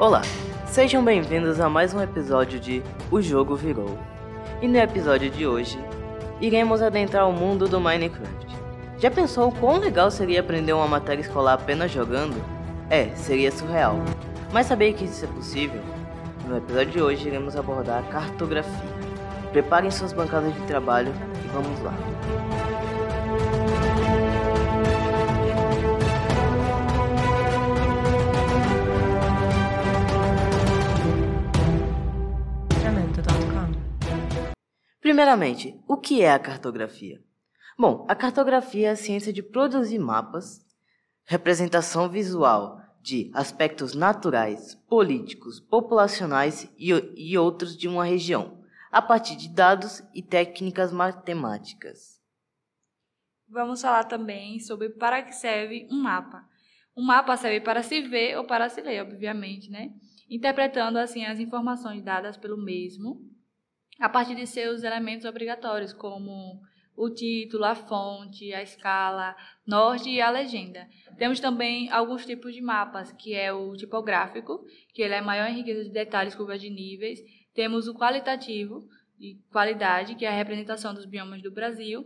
Olá, sejam bem-vindos a mais um episódio de O Jogo Virou. E no episódio de hoje, iremos adentrar o mundo do Minecraft. Já pensou quão legal seria aprender uma matéria escolar apenas jogando? É, seria surreal. Mas sabia que isso é possível? No episódio de hoje iremos abordar cartografia. Preparem suas bancadas de trabalho e vamos lá. Primeiramente, o que é a cartografia? Bom, a cartografia é a ciência de produzir mapas, representação visual de aspectos naturais, políticos, populacionais e, e outros de uma região, a partir de dados e técnicas matemáticas. Vamos falar também sobre para que serve um mapa. Um mapa serve para se ver ou para se ler, obviamente, né? Interpretando assim as informações dadas pelo mesmo a partir de seus elementos obrigatórios, como o título, a fonte, a escala, norte e a legenda. Temos também alguns tipos de mapas, que é o tipográfico, que ele é maior em riqueza de detalhes, curvas de níveis. Temos o qualitativo, de qualidade, que é a representação dos biomas do Brasil.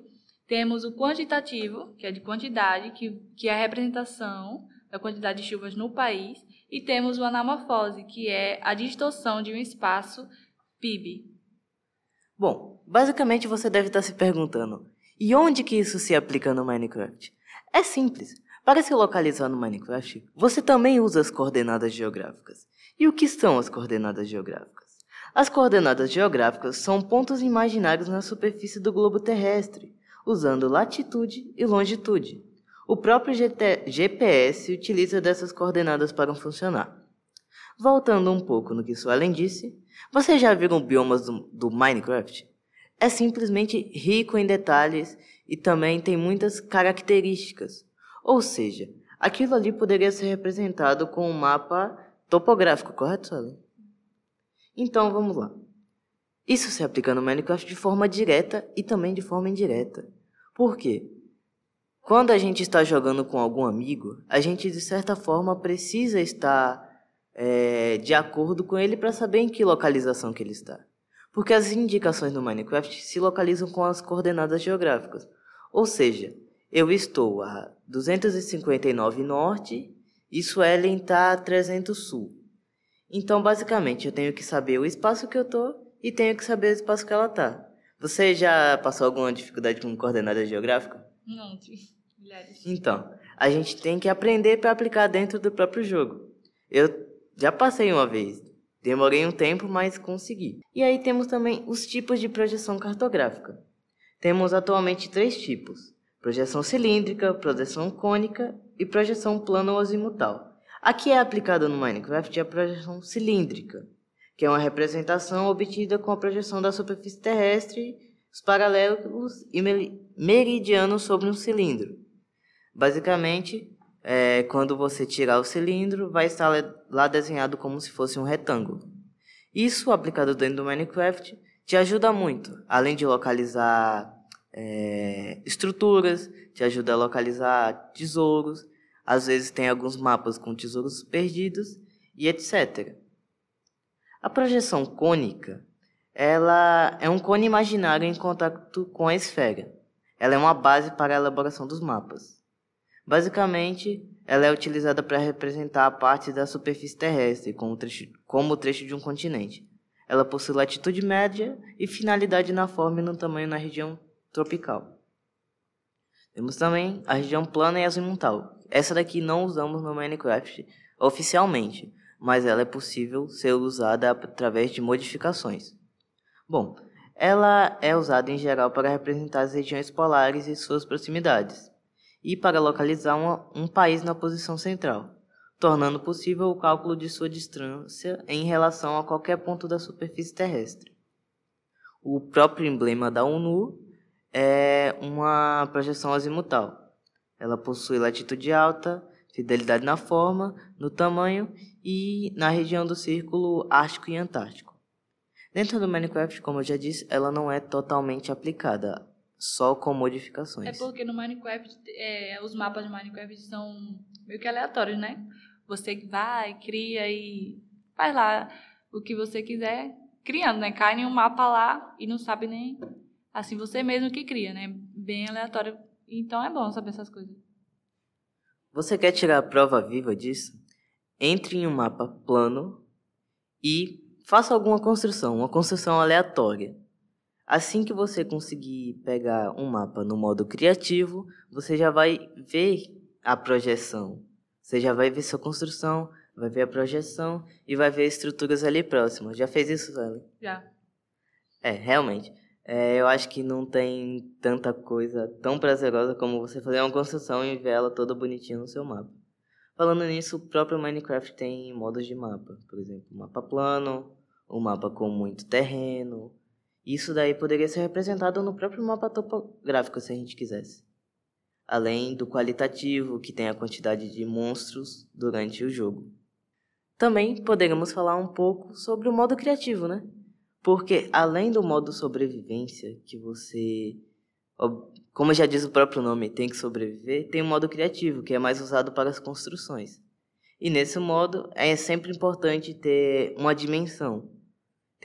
Temos o quantitativo, que é de quantidade, que, que é a representação da quantidade de chuvas no país. E temos o anamorfose, que é a distorção de um espaço PIB, Bom, basicamente você deve estar se perguntando: e onde que isso se aplica no Minecraft? É simples. Para se localizar no Minecraft, você também usa as coordenadas geográficas. E o que são as coordenadas geográficas? As coordenadas geográficas são pontos imaginários na superfície do globo terrestre, usando latitude e longitude. O próprio GT GPS utiliza dessas coordenadas para funcionar. Voltando um pouco no que Suelen disse, vocês já viram biomas do, do Minecraft? É simplesmente rico em detalhes e também tem muitas características. Ou seja, aquilo ali poderia ser representado com um mapa topográfico, correto, Suelen? Então vamos lá. Isso se aplica no Minecraft de forma direta e também de forma indireta. Por quê? Quando a gente está jogando com algum amigo, a gente de certa forma precisa estar é, de acordo com ele para saber em que localização que ele está. Porque as indicações no Minecraft se localizam com as coordenadas geográficas. Ou seja, eu estou a 259 norte e Suelen está a 300 sul. Então, basicamente, eu tenho que saber o espaço que eu estou e tenho que saber o espaço que ela está. Você já passou alguma dificuldade com coordenada geográfica? Não, milhares. Então, a gente tem que aprender para aplicar dentro do próprio jogo. Eu já passei uma vez. Demorei um tempo, mas consegui. E aí temos também os tipos de projeção cartográfica. Temos atualmente três tipos: projeção cilíndrica, projeção cônica e projeção plano ou azimutal. Aqui é aplicada no Minecraft a projeção cilíndrica, que é uma representação obtida com a projeção da superfície terrestre, os paralelos e meridianos sobre um cilindro. Basicamente, é, quando você tirar o cilindro, vai estar lá desenhado como se fosse um retângulo. Isso, aplicado dentro do Minecraft, te ajuda muito, além de localizar é, estruturas, te ajuda a localizar tesouros, às vezes tem alguns mapas com tesouros perdidos e etc. A projeção cônica, ela é um cone imaginário em contato com a esfera. Ela é uma base para a elaboração dos mapas. Basicamente, ela é utilizada para representar a parte da superfície terrestre, como, trecho, como o trecho de um continente. Ela possui latitude média e finalidade na forma e no tamanho na região tropical. Temos também a região plana e azimutal. Essa daqui não usamos no Minecraft oficialmente, mas ela é possível ser usada através de modificações. Bom, ela é usada em geral para representar as regiões polares e suas proximidades e para localizar uma, um país na posição central, tornando possível o cálculo de sua distância em relação a qualquer ponto da superfície terrestre. O próprio emblema da ONU é uma projeção azimutal. Ela possui latitude alta, fidelidade na forma, no tamanho e na região do círculo ártico e antártico. Dentro do Minecraft, como eu já disse, ela não é totalmente aplicada só com modificações. É porque no Minecraft, é, os mapas de Minecraft são meio que aleatórios, né? Você vai, cria e faz lá o que você quiser, criando, né? Cai em um mapa lá e não sabe nem assim você mesmo que cria, né? Bem aleatório. Então é bom saber essas coisas. Você quer tirar a prova viva disso? Entre em um mapa plano e faça alguma construção, uma construção aleatória. Assim que você conseguir pegar um mapa no modo criativo, você já vai ver a projeção. Você já vai ver sua construção, vai ver a projeção e vai ver estruturas ali próximas. Já fez isso, Zé? Já. É, realmente. É, eu acho que não tem tanta coisa tão prazerosa como você fazer uma construção e ver ela toda bonitinha no seu mapa. Falando nisso, o próprio Minecraft tem modos de mapa. Por exemplo, mapa plano, um mapa com muito terreno, isso daí poderia ser representado no próprio mapa topográfico se a gente quisesse. Além do qualitativo, que tem a quantidade de monstros durante o jogo. Também poderíamos falar um pouco sobre o modo criativo, né? Porque além do modo sobrevivência, que você, como já diz o próprio nome, tem que sobreviver, tem o modo criativo, que é mais usado para as construções. E nesse modo é sempre importante ter uma dimensão,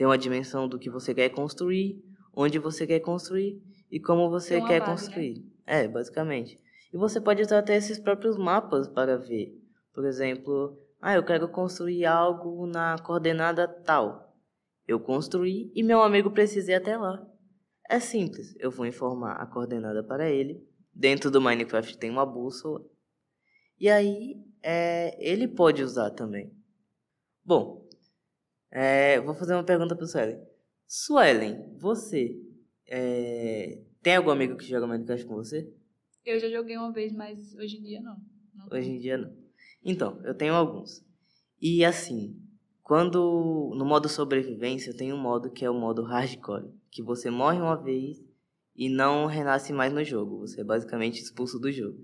tem uma dimensão do que você quer construir, onde você quer construir e como você quer base, né? construir. Né? É, basicamente. E você pode usar até esses próprios mapas para ver. Por exemplo, ah, eu quero construir algo na coordenada tal. Eu construí e meu amigo precisa ir até lá. É simples, eu vou informar a coordenada para ele. Dentro do Minecraft tem uma bússola. E aí, é, ele pode usar também. Bom, é, vou fazer uma pergunta para Suelen. Suelen, você é, tem algum amigo que joga Minecraft com você? Eu já joguei uma vez, mas hoje em dia não. não hoje em dia não. Então, eu tenho alguns. E assim, quando no modo sobrevivência, eu tenho um modo que é o modo hardcore, que você morre uma vez e não renasce mais no jogo. Você é basicamente expulso do jogo.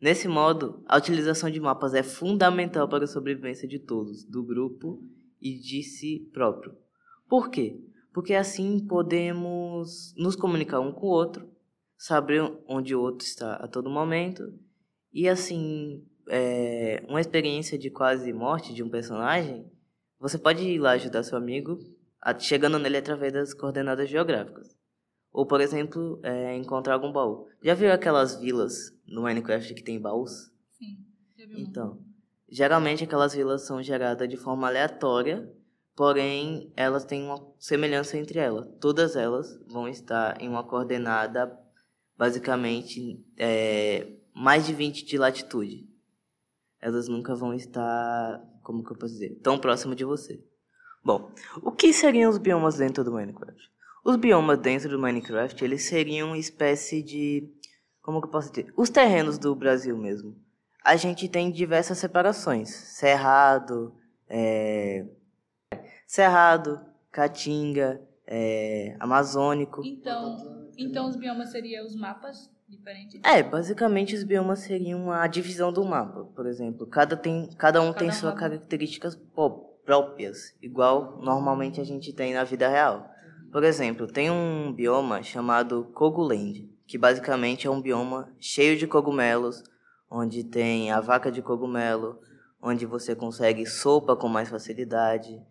Nesse modo, a utilização de mapas é fundamental para a sobrevivência de todos, do grupo e de si próprio. Por quê? Porque assim podemos nos comunicar um com o outro, saber onde o outro está a todo momento e assim é, uma experiência de quase morte de um personagem, você pode ir lá ajudar seu amigo, chegando nele através das coordenadas geográficas. Ou, por exemplo, é, encontrar algum baú. Já viu aquelas vilas no Minecraft que tem baús? Sim, já viu. Então, Geralmente aquelas vilas são geradas de forma aleatória, porém elas têm uma semelhança entre elas. Todas elas vão estar em uma coordenada basicamente é, mais de 20 de latitude. Elas nunca vão estar, como que eu posso dizer, tão próximo de você. Bom, o que seriam os biomas dentro do Minecraft? Os biomas dentro do Minecraft, eles seriam uma espécie de, como que eu posso dizer, os terrenos do Brasil mesmo a gente tem diversas separações. Cerrado, é... Cerrado, Caatinga, é... Amazônico. Então, então os biomas seriam os mapas diferentes? É, basicamente os biomas seriam a divisão do mapa, por exemplo. Cada, tem, cada um cada tem suas características próprias, igual normalmente a gente tem na vida real. Por exemplo, tem um bioma chamado Koguland, que basicamente é um bioma cheio de cogumelos, onde tem a vaca de cogumelo, onde você consegue sopa com mais facilidade.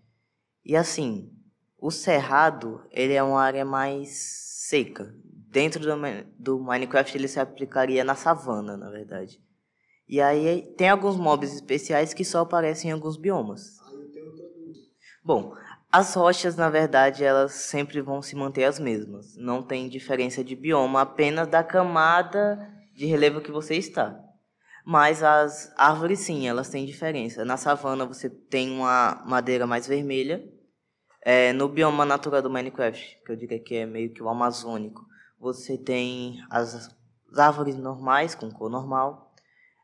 E assim, o cerrado, ele é uma área mais seca. Dentro do, do Minecraft ele se aplicaria na savana, na verdade. E aí tem alguns mobs especiais que só aparecem em alguns biomas. Bom, as rochas, na verdade, elas sempre vão se manter as mesmas. Não tem diferença de bioma, apenas da camada de relevo que você está. Mas as árvores, sim, elas têm diferença. Na savana você tem uma madeira mais vermelha. É, no bioma natural do Minecraft, que eu diria que é meio que o amazônico, você tem as, as árvores normais, com cor normal.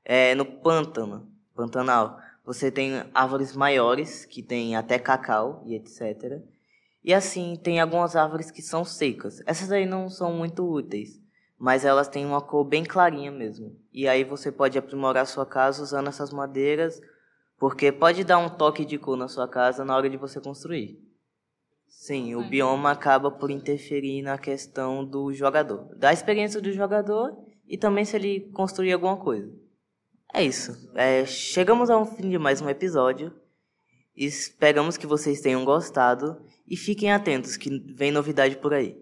É, no pântano, pantanal, você tem árvores maiores, que tem até cacau e etc. E assim, tem algumas árvores que são secas. Essas aí não são muito úteis mas elas têm uma cor bem clarinha mesmo. E aí você pode aprimorar sua casa usando essas madeiras, porque pode dar um toque de cor na sua casa na hora de você construir. Sim, o bioma acaba por interferir na questão do jogador, da experiência do jogador e também se ele construir alguma coisa. É isso. É, chegamos ao fim de mais um episódio. Esperamos que vocês tenham gostado e fiquem atentos que vem novidade por aí.